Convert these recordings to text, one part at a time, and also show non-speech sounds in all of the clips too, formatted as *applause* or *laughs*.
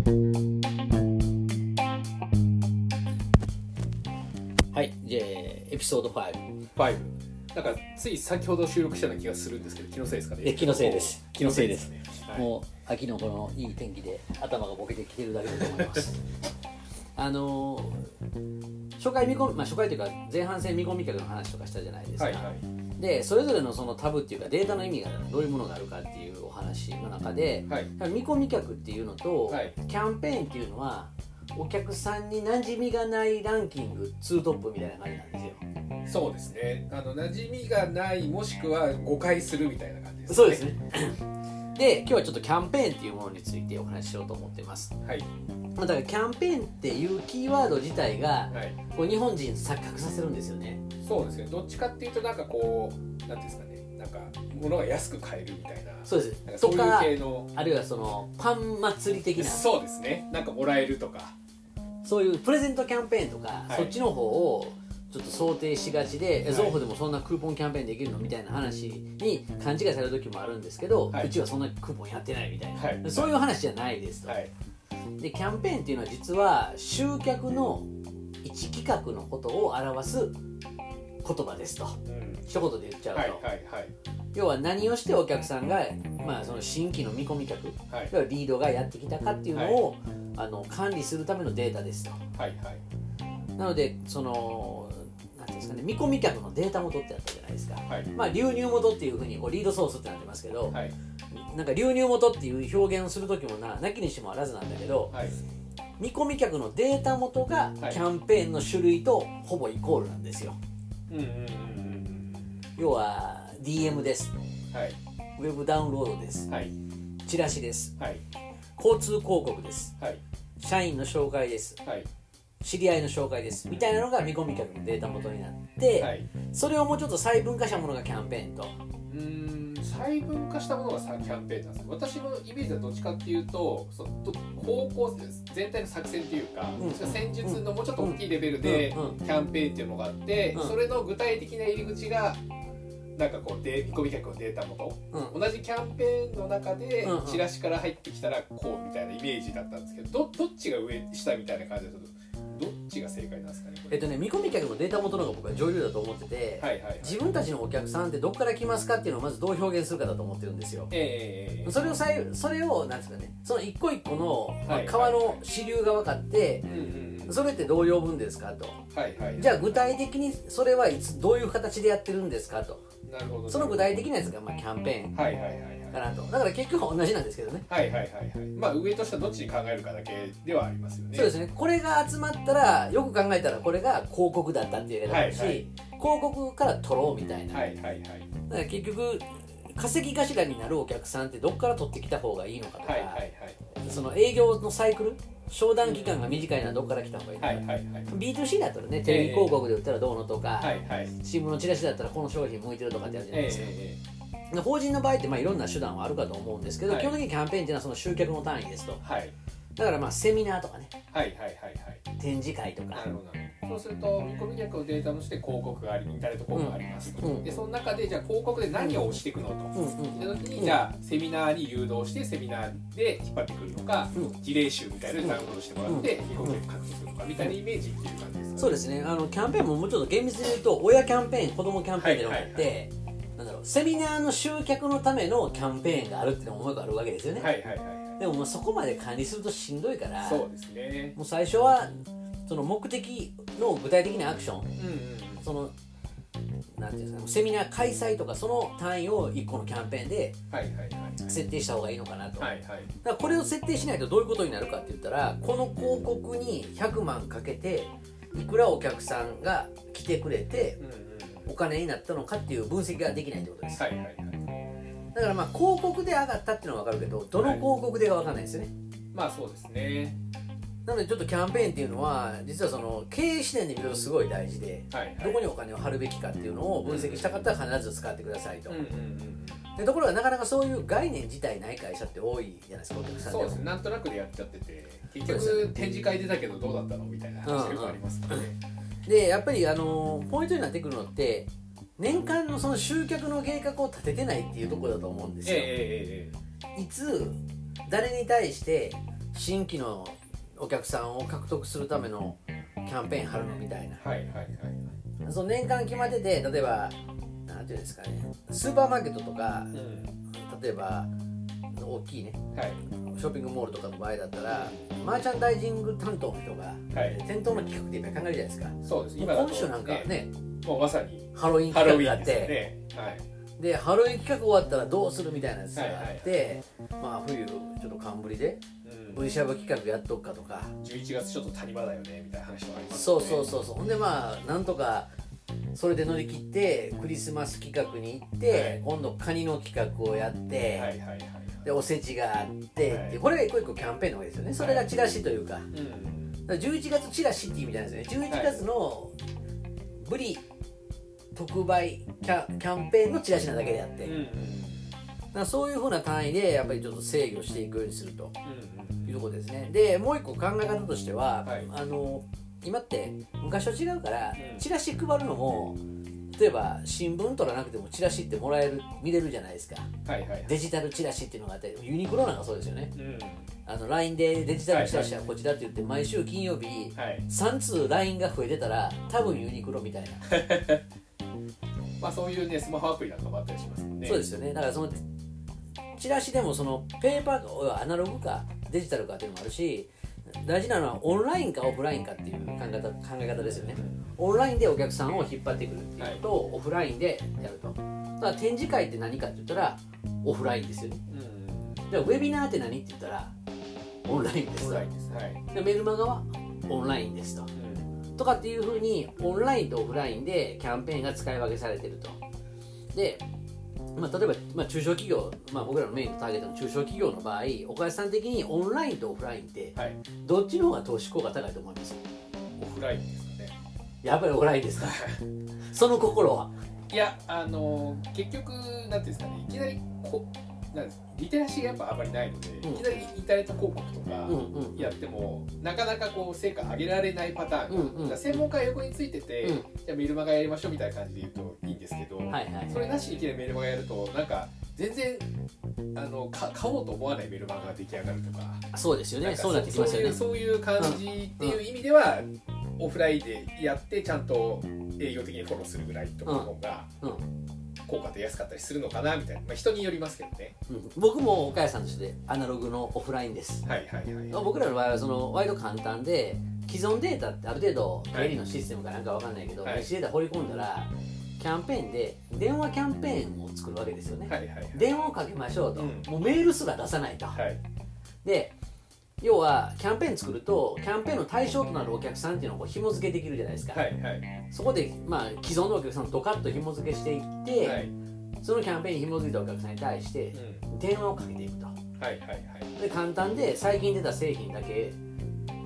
はいじゃあエピソード5 5なんかつい先ほど収録したような気がするんですけど気のせいですかね？え気のせいです。気のせいですね、はい、もう秋のこのいい天気で頭がボケてきてるだけだと思います。*laughs* あのー初回見込み、まあ、初回というか前半戦見込み客の話とかしたじゃないですか、はいはいでそれぞれのそのタブっていうかデータの意味がどういうものがあるかっていうお話の中で、はい。見込み客っていうのと、はい。キャンペーンっていうのはお客さんに馴染みがないランキング2トップみたいな感じなんですよ。そうですね。あの馴染みがないもしくは誤解するみたいな感じですね。そうですねで今日はちょっとキャンペーンっていうものについてお話ししようと思ってます。はい。まあだからキャンペーンっていうキーワード自体がはい。こう日本人錯覚させるんですよね。そうですね。どっちかっていうとなんかこうなんていうんですかね。なんか物が安く買えるみたいな。そうです。なんかそういう系の。あるいはそのパン祭り的な。そうですね。なんかもらえるとか。そういうプレゼントキャンペーンとか、はい。そっちの方をちょっと想定しがちで、えはい。ゾーホでもそんなクーポンキャンペーンできるのみたいな話に勘違いされる時もあるんですけど、はい。うちはそんなクーポンやってないみたいな、はい。そういう話じゃないですと、はい。でキャンペーンっていうのは実は集客の一企画のことを表す言葉ですと。うん。一言で言っちゃうと、はいはいはい。要は何をしてお客さんが、まあ、その新規の見込み客はい。リードがやってきたかっていうのを、あの管理するためのデータですと。はいはい。なのでそのていうんですかね。見込み客のデータ元ってあったじゃないですか、はい。まあ、流入元っていうふうにこうリードソースってなってますけど、はい。なんか流入元っていう表現をする時もななきにしもあらずなんだけどはい。見込み客のデータ元がはい。キャンペーンの種類とほぼイコールなんですよ。うんうんうんうん要は DM です。ウェブダウンロードです。はい。チラシです。はい。交通広告です。はい。社員の紹介です。はい知り合いの紹介です。みたいなのが見込み客のデータ元になって、はい。それをもうちょっと細分化したものがキャンペーンと。うーん細分化したものがさキャンペーンなんです私のイメージはどっちかっていうとそと方向全体の作戦っていうか、うん。戦術のもうちょっと大きいレベルでキャンペーンっていうのがあって、うん。それの具体的な入り口がなんかこうで見込み客のデータ元。うん。同じキャンペーンの中でチラシから入ってきたらこうみたいなイメージだったんですけどどどっちが上下みたいな感じだとどっちが正解なんですかねえっとね見込み客のデータ元の方が僕は上流だと思ってて、はいはいはい。自分たちのお客さんってどこから来ますかっていうのをまずどう表現するかだと思ってるんですよ。ええええそれをさいそれをなんですかねその一個一個の、まあはい川の支流が分かってうんうんうんそれってどう呼ぶんですかと。はいはいじゃあ具体的にそれはいつどういう形でやってるんですかと。なるほどその具体的なやつがまあキャンペーン。はいはいはいはいかなと。だから結局は同じなんですけどね。はいはいはいはい。まあ上と下どっちに考えるかだけではありますよね。そうですね。これが集まったらよく考えたらこれが広告だったっていうやり方だし、はいはい。広告から取ろうみたいな、はいはいはい。だから結局稼ぎ頭になるお客さんってどっから取ってきた方がいいのかとか、はいはいその営業のサイクル商談期間が短いのはどっから来た方がいいのか、はいはいはいはい。B2C だったらねテレビ広告で売ったらどうのとか、はいはい。新聞のチラシだったらこの商品向いてるとかってあるじゃないえですか、えで法人の場合ってまあいろんな手段はあるかと思うんですけど、はい。基本的にキャンペーンっていうのはその集客の単位ですと。はい。だからまあセミナーとかね。はいはいはいはい。展示会とか。なるほど。そうすると見込み客のデータとして広告がありインターネット広告がありますと、うん。でその中でじゃあ広告で何を押していくのと、うん。うん。で時にうんじゃあセミナーに誘導してセミナーで引っ張ってくるのか、うん。事例集みたいなダウンロードしてもらって見込み客獲得するのかみたいなイメージっていう感じですかね。そうですね。あのキャンペーンももうちょっと厳密に言うと親キャンペーン子供キャンペーンってのがあって、はいなんだろうセミナーの集客のためのキャンペーンがあるっていうのももうあるわけですよね、はいはいはいはでももうそこまで管理するとしんどいからいそうですね。もう最初はその目的の具体的なアクション。うんうんうん。そのなんていうんですかセミナー開催とかその単位を1個のキャンペーンではいはいはい設定した方がいいのかなと、はいはい。だからこれを設定しないとどういうことになるかって言ったらこの広告に100万かけていくらお客さんが来てくれてうんお金になったのかっていう分析ができないってことです。はいはいはい。だからまあ広告で上がったっていうのは分かるけどどの広告でが分かんないですよね、まあそうですね。なのでちょっとキャンペーンっていうのは実はその経営視点で見るとすごい大事ではいはい。どこにお金を張るべきかっていうのを分析したかったら必ず使ってくださいと、うんうんうんでところがなかなかそういう概念自体ない会社って多いじゃないですかお客さんそうですね。なんとなくでやっちゃってて結局展示会出たけどどうだったのみたいな話結構ありますもんねでやっぱりあのポイントになってくるのって年間のその集客の計画を立ててないっていうところだと思うんですよ、えええええいつ誰に対して新規のお客さんを獲得するためのキャンペーン貼るのみたいな。はいはいはい。その年間決まってて例えばなんていうんですかねスーパーマーケットとかうん。例えば大きいね。はいショッピングモールとかの場合だったらマーチャンダイジング担当の人がはい。店頭の企画っていっぱい考えるじゃないですか。そうです。もうだと今週なんかねもうまさにハロウィン企画があってねはい。でハロウィン企画終わったらどうするみたいなやつがあって、まあ冬ちょっと寒ぶりでうん。V シャブ企画やっとくかとか。11月ちょっと谷間だよねみたいな話もありますそうそうそうそう。ほんでまあなんとかそれで乗り切ってクリスマス企画に行って、はい。今度カニの企画をやって、はいはいはいはいでおせちがあって、はいでこれが一個一個キャンペーンのわけですよね。それがチラシというか,、から11月チラシって意味なんですよね。11月のブリ特売キャキャンペーンのチラシなだけであって、だそういうふうな単位でやっぱりちょっと制御していくようにするとうんいうところですね。でもう一個考え方としては、はいあの今って昔と違うから、うんチラシ配るのも例えば新聞取らなくてもチラシってもらえる見れるじゃないですか。はいはいデジタルチラシっていうのがあってユニクロなんかそうですよね。うん。あの LINE でデジタルチラシはこちらって言って毎週金曜日はい。3通 LINE が増えてたら多分ユニクロみたいな、*laughs* まあそういうねスマホアプリなんかもあったりしますもんね。そうですよね。だからそのチラシでもそのペーパーかアナログかデジタルかっていうのもあるし大事なのはオンラインかオフラインかっていう考え方考え方ですよね。オンラインでお客さんを引っ張ってくるっていうことをオフラインでやると。だから展示会って何かって言ったらオフラインですよね。うん。でウェビナーって何って言ったらオンラインですンラインです。はい。でメルマガはオンラインですと。うん。とかっていうふうにオンラインとオフラインでキャンペーンが使い分けされてると。で、まあ、例えば、まあ、中小企業、まあ、僕らのメインのターゲットの中小企業の場合お母さん的にオンラインとオフラインってはい。どっちの方が投資効果高いと思います？オフラインですかね。やっぱりオフラインですか？*laughs* その心は？いやあの結局なんていうんですかねいきなりこリテラシーがやっぱあまりないので、うん。いきなりインターネット広告とかやっても、なかなかこう成果上げられないパターンが、専門家が横についてて、うん。じゃあメルマガやりましょうみたいな感じで言うといいんですけど、はいはいそれなしにいきなりメルマガやるとなんか全然あのか買おうと思わないメルマガが出来上がるとか。そうですよね。そうなってきますよね。そういうそういう感じっていう意味では、オフラインでやってちゃんと営業的にフォローするぐらいとかの方がうん効果出やすかったりするのかなみたいな、まあ、人によりますけどね。うん。僕も岡谷さんとしてアナログのオフラインです。はいはいはい僕らの場合はその割と簡単で既存データってある程度はい経理のシステムかなんかわかんないけど、はい。データ掘り込んだらキャンペーンで電話キャンペーンを作るわけですよね、はいはいはい。電話をかけましょうと、うん。もうメールすら出さないと、はい。で要はキャンペーン作るとキャンペーンの対象となるお客さんっていうのをこう紐付けできるじゃないですか、はいはい。そこで、まあ、既存のお客さんをドカッと紐付けしていって、はい。そのキャンペーンに紐付いたお客さんに対してうん。電話をかけていくと。はいはいはい。で簡単で最近出た製品だけ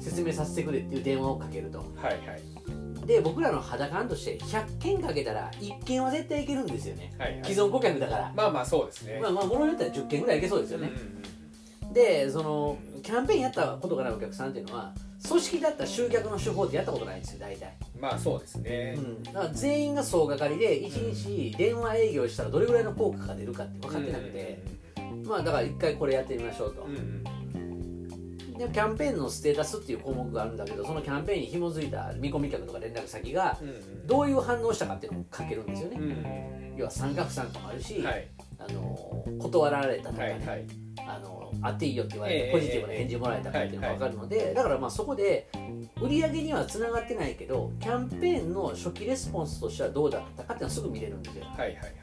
説明させてくれっていう電話をかけると。はいはい。で僕らの肌感として100件かけたら1件は絶対いけるんですよね。はいはい。既存顧客だから、まあまあそうですね。まあまあ物によっては10件ぐらいいけそうですよね。うん、うんでそのキャンペーンやったことがないお客さんっていうのは組織だった集客の手法ってやったことないんですよ大体、うんまあそうですね、うん、だから全員が総掛かりで1日電話営業したらどれぐらいの効果が出るかって分かってなくて、まあだから一回これやってみましょうと、うんうんでキャンペーンのステータスっていう項目があるんだけどそのキャンペーンに紐づいた見込み客とか連絡先がどういう反応したかっていうのを書けるんですよね、うんうん要は参加不参加もあるし、はい。あの断られたとかね、はいはい。あの会っていいよって言われてええポジティブな返事もらえたかっていうのが分かるので、だからまあそこで売り上げにはつながってないけどキャンペーンの初期レスポンスとしてはどうだったかっていうのはすぐ見れるんですよ。はいはいはい。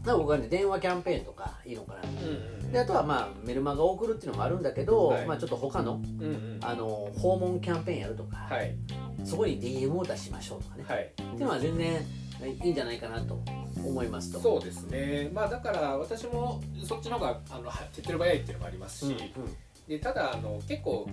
だから僕はね電話キャンペーンとかいいのかな。うんうんであとはまあメルマガを送るっていうのもあるんだけど、はい。まあちょっと他のうんうんあの訪問キャンペーンやるとか、はい。そこに DM を出しましょうとかね、はい。っていうのは全然いいんじゃないかなと思いますと。そうですね。まあだから私もそっちの方があの手っ取り早いっていうのもありますし、うんうん。でただあの結構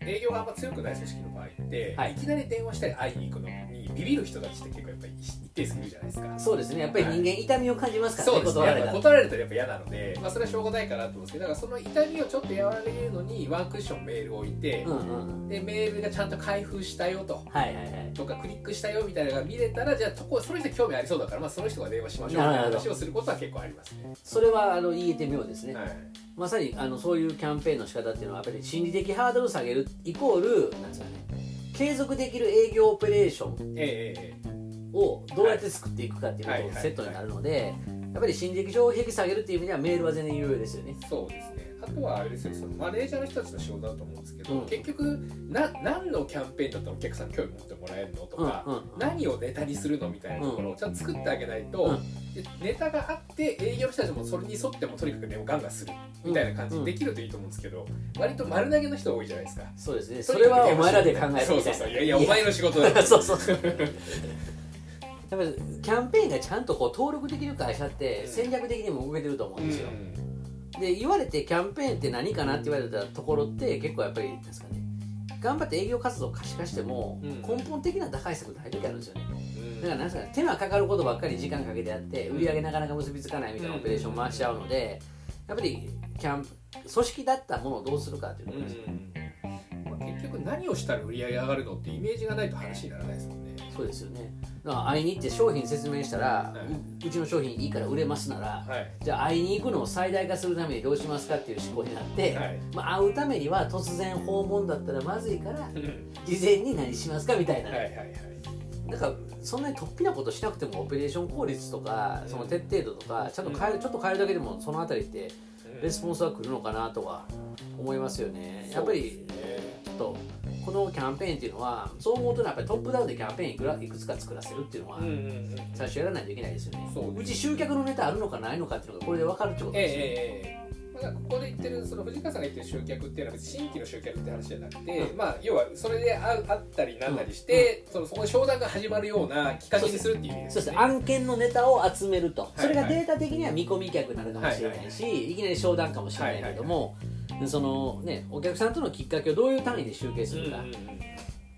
営業があんま強くない組織の場合って、はい。い、きなり電話したり会いに行くの。にビビる人たちって結構やっぱり一定数いるじゃないですか。そうですね。やっぱり人間痛みを感じますからね、断られたら。断られるとやっぱ嫌なので、まあ、それはしょうがないかなと思うんですけどだからその痛みをちょっと和らげるのにワンクッションメールを置いて、うんうんでメールがちゃんと開封したよとはいはいはい。とかクリックしたよみたいなのが見れたらじゃあとこその人興味ありそうだから、まあ、その人が電話しましょうみたいな話をすることは結構ありますね。それはあの言えて妙ですね、はい。まさにあのそういうキャンペーンの仕方っていうのはやっぱり心理的ハードルを下げるイコールなんですかね継続できる営業オペレーションをどうやって作っていくかっていうことセットになるのでやっぱり心理的障壁下げるっていう意味ではメールは全然有用ですよね。そうですねあとはあれですよそのマネージャーの人たちの仕事だと思うんですけど、うん。結局な何のキャンペーンだったらお客さん興味持ってもらえるのとか、うんうん何をネタにするのみたいなところをちゃんと作ってあげないと、うん。でネタがあって営業の人たちもそれに沿ってもとにかくねガンガンするみたいな感じうんでできるといいと思うんですけど割と丸投げの人多いじゃないですか。そうですね。それはお前らで考えるみたいな。そうそうそう。いやいやお前の仕事だ *laughs* そうそうそう。やっぱりキャンペーンがちゃんとこう登録できる会社って戦略的にも動けてると思うんですよ、で言われてキャンペーンって何かなって言われたところって結構やっぱりですかね頑張って営業活動を可視化してもうん。根本的な打開策ない時あるんですよね。うん。だからなんですかね手間かかることばっかり時間かけてやって売り上げなかなか結びつかないみたいなオペレーションを回しちゃうのでやっぱりキャン組織だったものをどうするかっていうところですよまあ結局何をしたら売り上げ上がるのってイメージがないと話にならないですもんね。そうですよね。だから会いに行って商品説明したら、ううちの商品いいから売れますならはい。じゃあ会いに行くのを最大化するためにどうしますかっていう思考になって、はい。まあ、会うためには突然訪問だったらまずいからうん。事前に何しますかみたいな、はいはいはい。だからそんなに突飛なことしなくてもオペレーション効率とかその徹底度とかちゃんと変える、ちょっと変えるだけでもそのあたりってレスポンスは来るのかなとは思いますよね。やっぱりそうですね。ちょっとこのキャンペーンっていうのはそう思うとやっぱりトップダウンでキャンペーンいくらいくつか作らせるっていうのはうんうんうん。最初やらないといけないですよね、そううち集客のネタあるのかないのかっていうのがこれで分かるってことええですよね、ええええまあ、ここで言ってるその藤川さんが言ってる集客っていうのは新規の集客って話じゃなくて、うん。まあ要はそれで会う会ったりなんなりして、そのそこで商談が始まるようなきっかけにするっていう意味ですそうです。ね。案件のネタを集めると、いそれがデータ的には見込み客になるかもしれないし、いきなり商談かもしれないけども、そのね、お客さんとのきっかけをどういう単位で集計するか、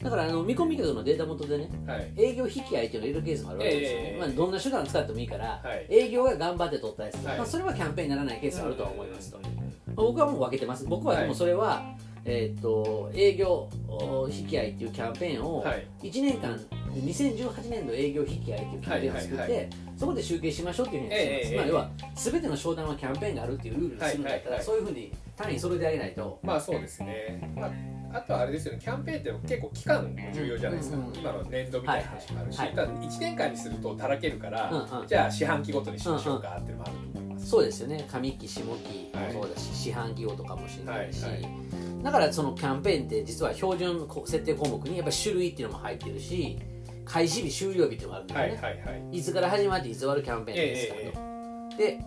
だからあの見込み客のデータ元でねはい。営業引き合いっていうのを入れるケースもあるわけですよね、ええ。まあ、どんな手段使ってもいいから、はい。営業が頑張って取ったやつ、はい。まあ、それはキャンペーンにならないケースはあるとは思いますと、うんまあ僕はもう分けてます。僕はでもそれは、えーっと営業お引き合いっていうキャンペーンをはい。1年間2018年度営業引き合いっていうキャンペーンを作って、そこで集計しましょうっていうふうにしてます、ええまあ、要は全ての商談はキャンペーンがあるっていうルールにするんだったら、そういうふうに単位それであげないと。まあそうですね、まあ、あとはあれですよね。キャンペーンって結構期間も重要じゃないですか、うん。うん。今の年度みたいな話もあるし、はいはい。ただ1年間にするとたらけるから、うんうん。じゃあ四半期ごとにしましょうかっていうのもあると思います、そうですよね。上期下期もそうだし、四半期後とかもしれないし、はい。はいだからそのキャンペーンって実は標準設定項目にやっぱり種類っていうのも入ってるし開始日終了日っていうのがあるんですよはいね、はいはい。い、つから始まっていつ終わるキャンペーンですかと、で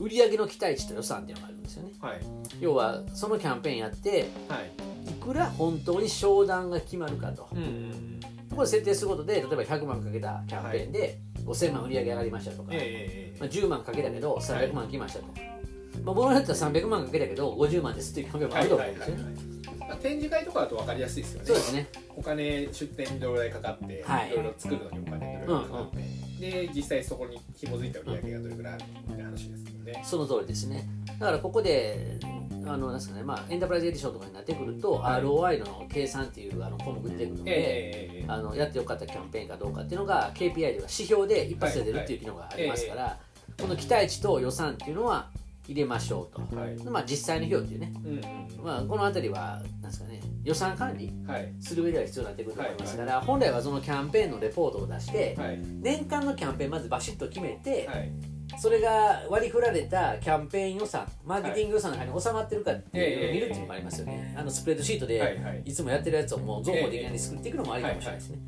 売上の期待値と予算っていうのがあるんですよね。はい。要はそのキャンペーンやってはい。いくら本当に商談が決まるかと。うんうんこれ設定することで例えば100万かけたキャンペーンで5000万売り上げ上がりましたとか、ええまあ、10万かけたけど300万来ましたと、まあ、僕だったら300万かけたけど50万ですっていうキャンペーンもあると思うんですよね、まあ、展示会とかだと分かりやすいですよね。そうですね。お金出店にどれぐらいかかって、はい。い、ろいろ作るのにお金どれぐらいかかって、で実際そこに紐づいた売り上げがどれぐらいあるみたいな話ですよね、その通りですね。だからここであのなんですかねまあ、エンタープライズエディションとかになってくると、はい。ROI の計算っていうあの項目出てくるので、ええあのやってよかったキャンペーンかどうかっていうのが KPI では指標で一発で出るっていう機能がありますから、この期待値と予算っていうのは入れましょうと、はい。まあ、実際の費用っていうね、うんうんまあ、この辺りはなんですかね予算管理はい。する上では必要になってくると思います。から、本来はそのキャンペーンのレポートを出して、はい。年間のキャンペーンまずバシッと決めて、はい。それが割り振られたキャンペーン予算マーケティング予算の中に収まってるかっていうのを見るっていうのもありますよね、あのスプレッドシートではいはい。いつもやってるやつをもう増法的に作っていくのもありかもしれないですね、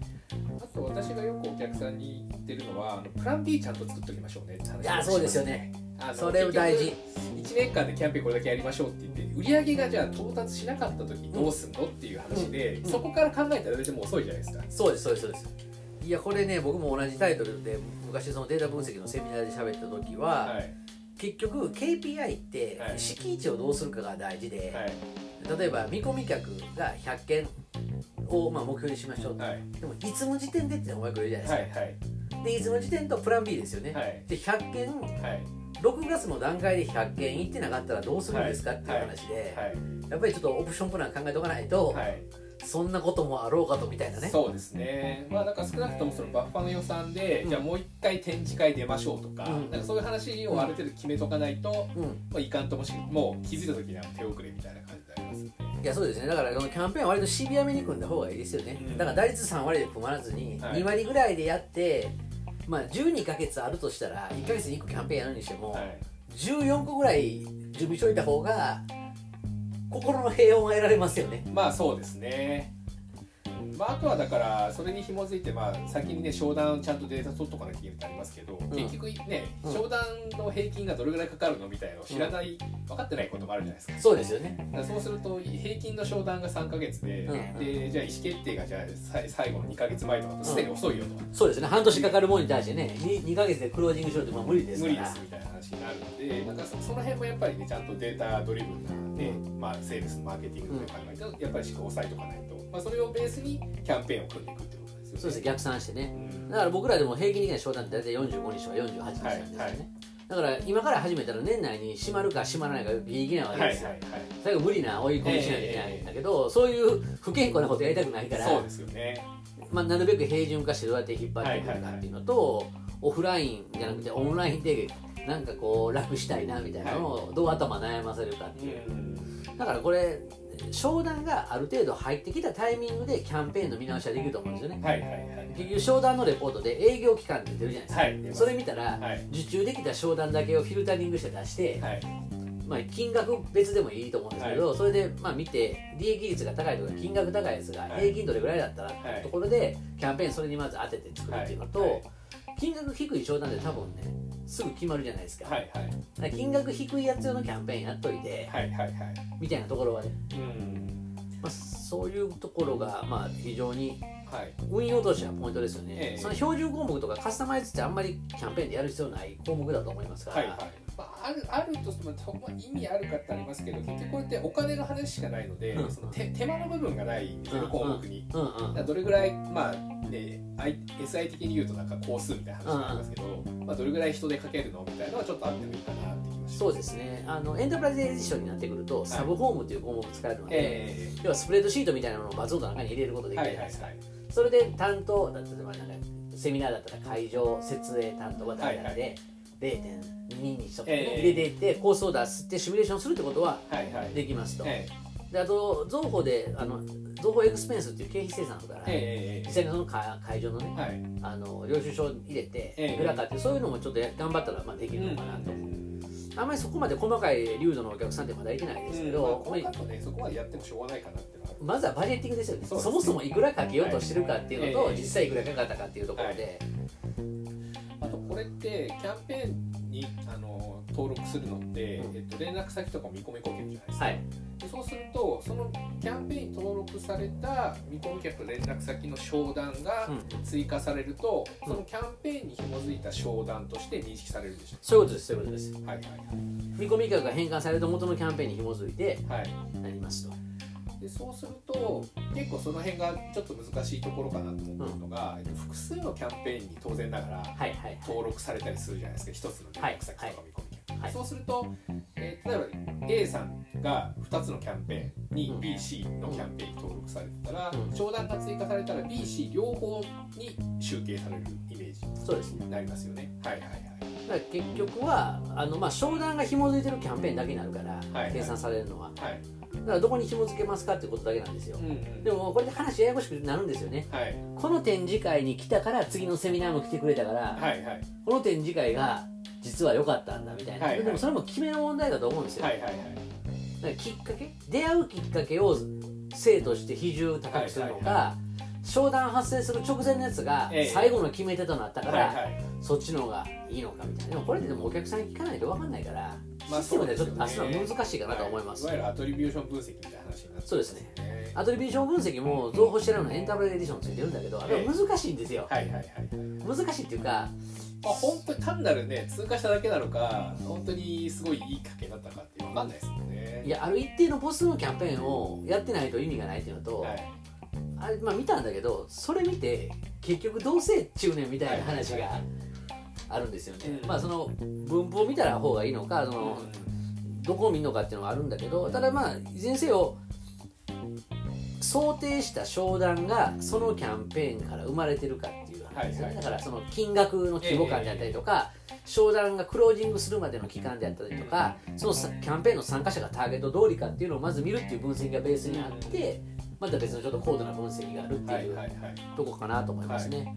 あと私がよくお客さんに言ってるのはあのプラン B ちゃんと作っておきましょうねって話をいやそうですよね。それ大事1年間でキャンペーンこれだけやりましょうって言って売り上げがじゃあ到達しなかった時どうすんのっていう話で、うんそこから考えたら大体もう遅いじゃないですか、そうですそうです。そうですいやこれね僕も同じタイトルで昔そのデータ分析のセミナーで喋った時は、はい。結局 KPI ってはい。敷地をどうするかが大事で、はい。例えば見込み客が100件をまあ目標にしましょうと、はい。でもいつの時点でってお前くれるじゃないですか、はいはい。でいつの時点とプラン B ですよね、はい。で100件はい6月の段階で100件いってなかったらどうするんですかっていう話で、はいやっぱりちょっとオプションプラン考えておかないと、はいそんなこともあろうかとみたいなね。そうですね。まあだから少なくともそのバッファの予算で、うんじゃあもう一回展示会出ましょうとか,、うんなんかそういう話をある程度決めとかないと、うんまあ、いかんともしもう気づいた時には手遅れみたいな感じになりますね。いやそうですね。だからこのキャンペーンは割とシビアめに組んだ方がいいですよね、うんだから打率3割で組まずにはい2割ぐらいでやって、まあ12ヶ月あるとしたら1ヶ月に1個キャンペーンやるにしても、はい。14個ぐらい準備しといた方が心の平穏は得られますよね。まあそうですねまあ、あとはだからそれに紐づいてまあ先にね商談ちゃんとデータ取っとかなきゃいけないってありますけど、結局ねうん。商談の平均がどれぐらいかかるのみたいなのを知らない、分かってないこともあるじゃないですか。そうですよね。そうすると平均の商談が3か月で,、うん。でじゃあ意思決定がじゃあさ最後の2か月前とかとすでに遅いよと。か、そうですね。半年かかるものに対してね 2, 2ヶ月でクロージングしろってまあ無理ですから。無理ですみたいな話になるのでなんかそその辺もやっぱりねちゃんとデータドリブンな、ねまあ、セールスマーケティングとか考えて、やっぱりしっかり押さえとかないと、まあ、それをベースにキャンペーンを組んでいくってことですよね。そうですね逆算してね。うん。だから僕らでも平均的な商談って大体45日とか48日なんですよね、はいはいだから今から始めたら年内に閉まるか閉まらないかギリギリなわけですよ、はいはいはい。最後無理な追い込みしなきゃいけないんだけど、そういう不健康なことやりたくないからそうですよね。まあ、なるべく平準化してどうやって引っ張っていくかっていうのと、オフラインじゃなくてオンラインでなんかこう楽したいなみたいなのをどう頭悩ませるかっていう、うん。だからこれ商談がある程度入ってきたタイミングでキャンペーンの見直しはできると思うんですよね。はいはいはい。結局商談のレポートで営業期間って出るじゃないですか、はい。それ見たら、はい。受注できた商談だけをフィルタリングして出して、はい。まあ、金額別でもいいと思うんですけど、それでまあ見て利益率が高いとか金額高いやつがはい。平均どれぐらいだったらっところでキャンペーンそれにまず当てて作るっていうのと、はいはい金額低い商談で多分ねすぐ決まるじゃないですか,、はいはい。金額低いやつ用のキャンペーンやっといて、はいはいはい。みたいなところはね、うん。まあ、そういうところがまあ非常にはい。運用としてはポイントですよね、ええ。その標準項目とかカスタマイズってあんまりキャンペーンでやる必要ない項目だと思いますから、はいはい。まああるあるとしてもほんま意味あるかってありますけど結局これってお金の話しかないので、うん。その手手間の部分がないん。ですよね、うん。項目に。うん。どれぐらいまあね I- SI 的に言うとなんか工数みたいな話になりますけど、まあ、どれぐらい人でかけるのみたいなのはちょっとあってもいいかなって。そうですね。あのエンタープライズエディションになってくると、サブホームという項目を使えるので、え要はスプレッドシートみたいなのをバズンと中に入れることえできるじゃないですか、はいはいはい。それで担当例えばなんかセミナーだったら会場設営担当が誰々で、0.2日とかね、ええ入れていってコースを出すってシミュレーションするってことははいはい。できますと、えであと増補であの増補エクスペンスっていう経費生産ある。から、ええ実際にその会会場のねえはい。あの領収書入れてええ。裏かってそういうのもちょっとや頑張ったらまあできるのかなと、う。んあんまりそこまで細かい流度のお客さんってまだいてないですけど、まあ、細かくねそこまでやってもしょうがないかなってまずはバジェッティングですよね。そもそもいくらかけようとしてるかっていうのと、はい実際いくらかかったかっていうところで、あとこれってキャンペーンにあの登録するのって、うん。えっと、連絡先とかも見込み顧客じゃないですか、はい。でそうするとそのキャンペーンに登録された見込み客連絡先の商談がうん。追加されると、うん。そのキャンペーンに紐づいた商談として認識されるでしそういうことですそういうことです。ょはいはい。見込み額が変換されると元のキャンペーンに紐づいてはいはい。なりますとでそうすると結構その辺がちょっと難しいところかなと思うのが、えっと複数のキャンペーンに当然ながらはいはい。はい登録されたりするじゃないですか一つの連絡先とか見込み客、はい。そうすると、えー例えば A さんが2つのキャンペーンにうん。BC のキャンペーンに登録されてたら、うん。商談が追加されたら BC 両方に集計されるイメージそうですね。になりますよね。はいはいはい。結局はあの、まあ、商談が紐づいてるキャンペーンだけになるから、はい。計算されるのは。はいだからどこに紐づけますかってことだけなんですよ、うんうん。でもこれで話ややこしくなるんですよね。はい。この展示会に来たから次のセミナーも来てくれたから、はいはい。この展示会が実は良かったんだみたいな、はいはい。でもそれも決めの問題だと思うんですよ、はいはいはい。だからきっかけ出会うきっかけを生として比重高くするのか、はいは商談発生する直前のやつがええ。最後の決め手となったから、はいはい。そっちの方がいいのかみたいな。でもこれってでもお客さんに聞かないと分かんないから、まあシステムでちょっと出すのそうですよね。は難しいかなと思います、はい、いわゆるアトリビューション分析みたいな話になってそうですね。ねアトリビューション分析も情報してるのエンタープラエディションついてるんだけどあれは難しいんですよ、はいはいはい。難しいっていうかまあ、本当に単なるね通過しただけなのか本当にすごいいい賭けだったかって分かんないですもんね。いやある一定のボスのキャンペーンをやってないと意味がないっていうのと、はい。あれまあ見たんだけどそれ見て結局どうせっちゅうねんみたいな話はいがあるんですよね、うん。まあその分布を見たら方がいいのかそのどこを見るのかっていうのがあるんだけどただまあいずれにせよ想定した商談がそのキャンペーンから生まれてるかっていう話ですよね、はいはい。だからその金額の規模感であったりとか、商談がクロージングするまでの期間であったりとかそのさキャンペーンの参加者がターゲット通りかっていうのをまず見るっていう分析がベースにあってまた別のちょっと高度な分析があるってはいいうはいはいとこかなと思いますね。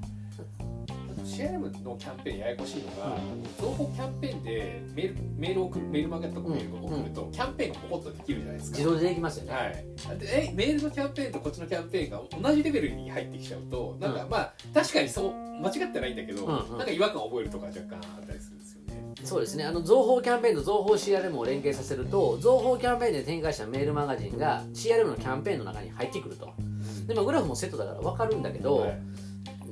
CRM のキャンペーンややこしいのが、情報キャンペーンでメールメールを送るメールマガとかメールを送ると、キャンペーンがポコッとできるじゃないですか。自動でできますよね。はい、でえメールのキャンペーンとこっちのキャンペーンが同じレベルに入ってきちゃうとなんか、うんまあ確かにそう間違ってないんだけど、うなんか違和感を覚えるとか若干あったりするんですよね。そうですね。あの情報キャンペーンと情報 CRM を連携させると情報キャンペーンで展開したメールマガジンが CRM のキャンペーンの中に入ってくると。で、まあ、グラフもセットだから分かるんだけど、はい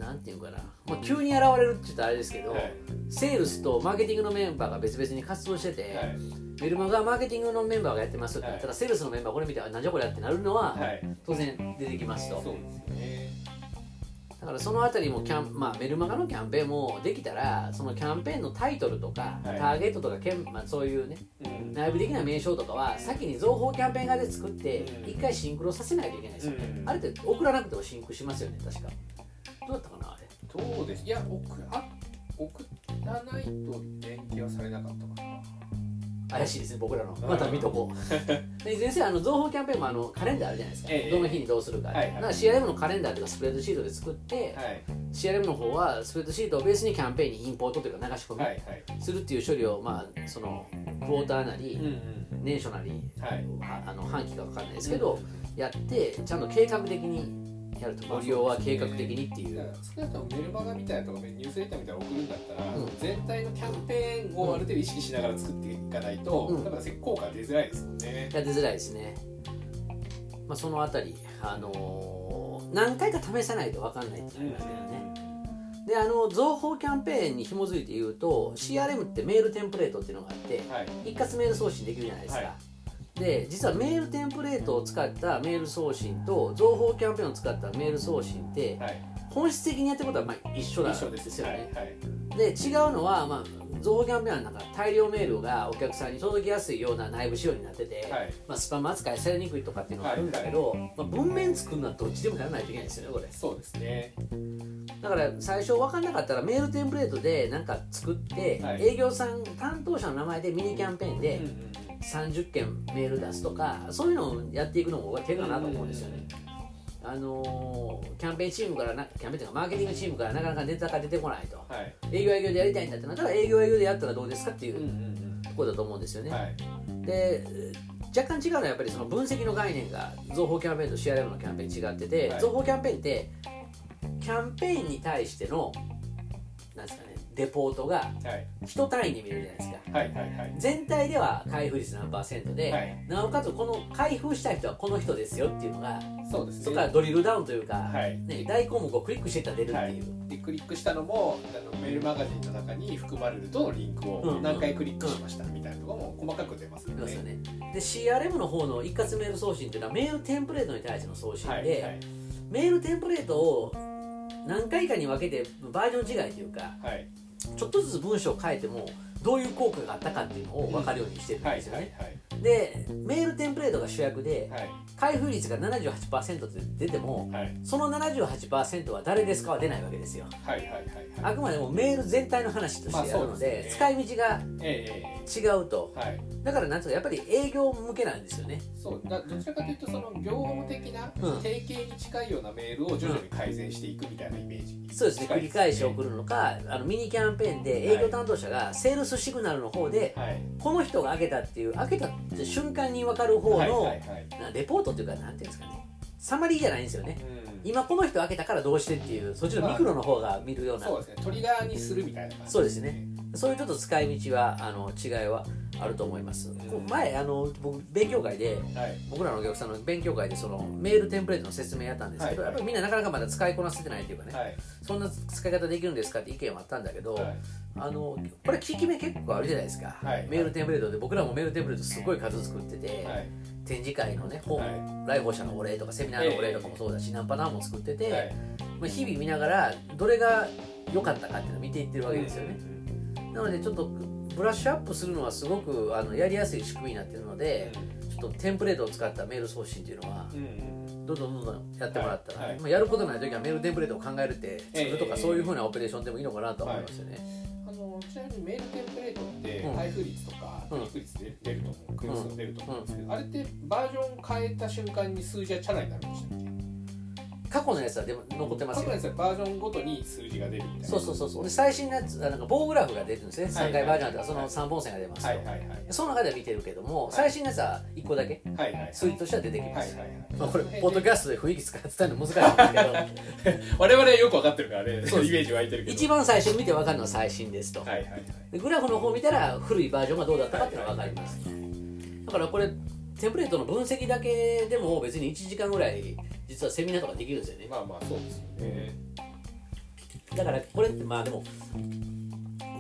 なんていうかな、まあ、急に現れるって言ったらあれですけど、はい。セールスとマーケティングのメンバーが別々に活動してて、はい。メルマガはマーケティングのメンバーがやってますって言ったら、はい。セールスのメンバーこれ見てあなんじゃこりゃってなるのは、はい。当然出てきますと。そうですよね。だからそのあたりもキャン、まあ、メルマガのキャンペーンもできたらそのキャンペーンのタイトルとか、はい。ターゲットとかけん、まあ、そういうねうん。内部的な名称とかは先に情報キャンペーン側で作ってうん。一回シンクロさせないといけないですよ、うん。あれって送らなくてもシンクしますよね確か。どうだった？どうです。いや送あ送らないと連携はされなかったかな。怪しいですね僕らの。また見とこう。*laughs* で先生あの情報キャンペーンもあのカレンダーあるじゃないですか、ええ。どの日にどうするか、はいはい。だから CRM のカレンダーとかスプレッドシートで作って、はい。CRM の方はスプレッドシートをベースにキャンペーンにインポートというか流し込み。するっていう処理を、まあ、そのクォーターなり、うんうん年初なり、はい。はあの半期か分かんないですけど、やってちゃんと計画的にやるとご利用は計画的にっていう。だから少なくともメルマガみたいなとかニュースレターみたいなの送るんだったら、うん。全体のキャンペーンをある程度意識しながら作っていかないと、うん。だから効果出づらいですもんね。や出づらいですね、まあ、そのあたり、あのー何回か試さないと分かんないっていうのがあるけどねであの情報キャンペーンに紐づいて言うと CRM ってメールテンプレートっていうのがあってはい。一括メール送信できるじゃないですか、はで実はメールテンプレートを使ったメール送信と情報キャンペーンを使ったメール送信ってはい。本質的にやってることはまあ一緒なんでですすよね、で違うのは、まあ、情報キャンペーンはなんか大量メールがお客さんに届きやすいような内部仕様になってて、はい。まあ、スパム扱いされにくいとかっていうのがあるんだけど、まあ、文面作るのはどっちでもやらないといけないんですよねこれ。そうですね。だから最初分かんなかったらメールテンプレートでなんか作って、はい。営業さん担当者の名前でミニキャンペーンで30件メール出すとかそういうのをやっていくのも手かなと思うんですよね、あのーキャンペーンチームからなキャンペーンというかマーケティングチームからなかなかネタが出てこないと。はい。営業営業でやりたいんだってなったら営業営業でやったらどうですかっていうところだと思うんですよね。で若干違うのはやっぱりその分析の概念が情報キャンペーンと CRM のキャンペーン違ってて、はい。情報キャンペーンってキャンペーンに対してのなんですかねレポートがはい。人単位で見れるじゃないですか。はいはいはい。全体では開封率何パーセントで、はい。なおかつこの開封した人はこの人ですよっていうのがそうですね。そこからドリルダウンというか、はい。ね、大項目をクリックしていったら出るってはいいう、、でクリックしたのもあのメールマガジンの中に含まれるとリンクを何回クリックしましたみたいなところも細かく出ますよ出ますよね。ねで CRM の方の一括メール送信っていうのはメールテンプレートに対しての送信で、はいはい。メールテンプレートを何回かに分けてバージョン違いというかはいちょっとずつ文章を変えてもどういう効果があったかっていうのを分かるようにしてるんはいですよね、はいでメールテンプレートが主役ではい。開封率が78%って出てもはい。その78%は誰ですかは出ないわけですよ。はいはいはいあはい。くまでもメール全体の話としてやるので,、ですね。使い道がええ違うと。ええはい。だからなんつうかやっぱり営業向けなんですよね。そうだどちらかというとその業務的なうん。定型に近いようなメールを徐々に改善していくみたいなイメージにそうですね。繰り返し送るのかあのミニキャンペーンで営業担当者がセールスシグナルの方ではい。この人が開けたっていう開けたって瞬間に分かる方のはいはいはい。なレポートっていうかなんていうんですかね。サマリーじゃないんですよね。うん。今この人開けたからどうしてっていうそっちのミクロの方が見るような。そうですね。トリガーにするみたいな感じそうですねそういうちょっと使い道はあの違いはあると思います、こう前あの僕勉強会ではい。僕らのお客さんの勉強会でそのメールテンプレートの説明やったんですけど、はい。やっぱりみんななかなかまだ使いこなせてないというかね、はい。そんな使い方できるんですかって意見はあったんだけど、はい。あのこれ効き目結構あるじゃないですか、はい。メールテンプレートで。僕らもメールテンプレートすごい数作ってて、はい。展示会のね本、は来訪者のお礼とかセミナーのお礼とかもそうだし、何パターンも作ってて、はい。まあ、日々見ながらどれが良かったかっていうのを見ていってるわけですよね、なのでちょっとブブラッシュアップするのはすごくあのやりやすい仕組みになってるので、ちょっとテンプレートを使ったメール送信っていうのはうんうん。どんどんどんどんやってもらったら、はいはい。まあ、やることない時はメールテンプレートを考えるって作るとか、ええそういうふうなオペレーションでもいいのかなと思いますよね、あのちなみにメールテンプレートってうん。配布率とかうん。クリック率で出ると思う、クリック数が出ると思うんですけど、あれってバージョン変えた瞬間に数字はチャラになるんでしたっけ過去のやつはでも残ってますよ。過去のやつはバージョンごとに数字が出るみたいな。そうそうそう。そうで最新のやつあなんか棒グラフが出るんですね。はい3回バージョンだったらはい。その3本線が出ますと、はいはいはい。その中では見てるけども、い。最新のやつは1個だけ。はいはい数字としては出てきます、はいはいはい。まあ、これポッドキャストで雰囲気使って伝えるの難しいんですけど。*laughs* 我々はよく分かってるからね。イメージ湧いてるけど。一番最初に見て分かるのは最新ですと、はいはいはい。でグラフの方見たら古いバージョンがどうだったかっていうのが分かります、だからこれテンプレートの分析だけでも別に1時間ぐらい実はセミナーとかできるんですよね。まあまあそうですよね。だからこれってまあでも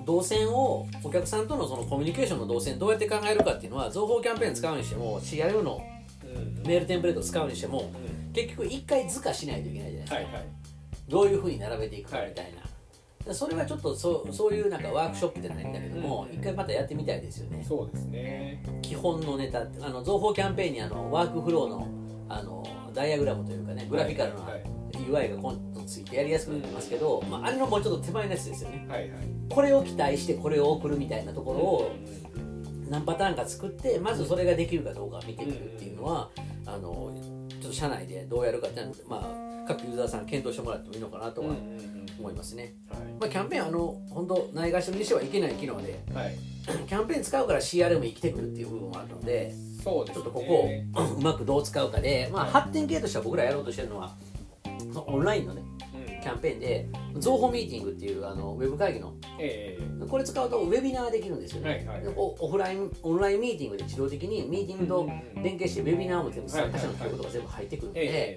動線をお客さんとのそのコミュニケーションの動線どうやって考えるかっていうのは情報キャンペーン使うにしても CRM のうん。メールテンプレート使うにしてもうん。結局一回図化しないといけないじゃないですか、はいはい。どういうふうに並べていくかみたいな、でそれはちょっとそうそういうなんかワークショップじゃないんだけどもうん。一回またやってみたいですよね。そうですね。基本のネタあの情報キャンペーンにあのワークフローのあのダイアグラムというかねグラフィカルなはい。UI が今度ついてやりやすくなってますけど、まあ、あれのもうちょっと手前のやつですよね。はいはい。これを期待してこれを送るみたいなところを何パターンか作ってまずそれができるかどうか見てみるっていうのはあのちょっと社内でどうやるかっていうのは、まあ、各ユーザーさん検討してもらってもいいのかなとは思いますね、まあ、キャンペーンあの本当ないがしろにしてはいけない機能ではい。はいキャンペーン使うから CRM 生きてくるっていう部分もあるのでそうですね。ちょっとここをうまくどう使うかで、まあ、発展系としては僕らやろうとしてるのはオンラインのねうん。キャンペーンで情報ミーティングっていうあのウェブ会議の。ええこれ使うとウェビナーできるんですよね、はいはい。はいオオフラインオンラインミーティングで自動的にミーティングと連携してウェビナーも全部参加者の記録とか全部入ってくるんで、え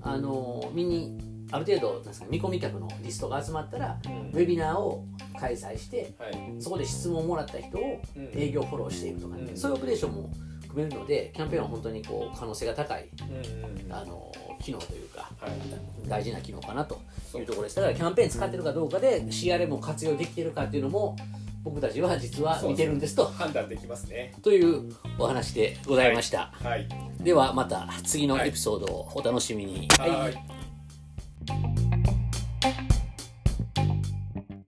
あのミニある程度なんですか見込み客のリストが集まったらえウェビナーを開催してはい。そこで質問をもらった人をうん。営業フォローしていくとかね、うん。そういうオペレーションも組めるのでキャンペーンは本当にこう可能性が高いうんうんあの機能というかはい。大事な機能かなとそいううところですだからキャンペーン使ってるかどうかで CRM を活用できてるかっていうのも僕たちは実は見てるんですと。判断できますね。というお話でございました、はい。ではまた次のエピソードをお楽しみに、はい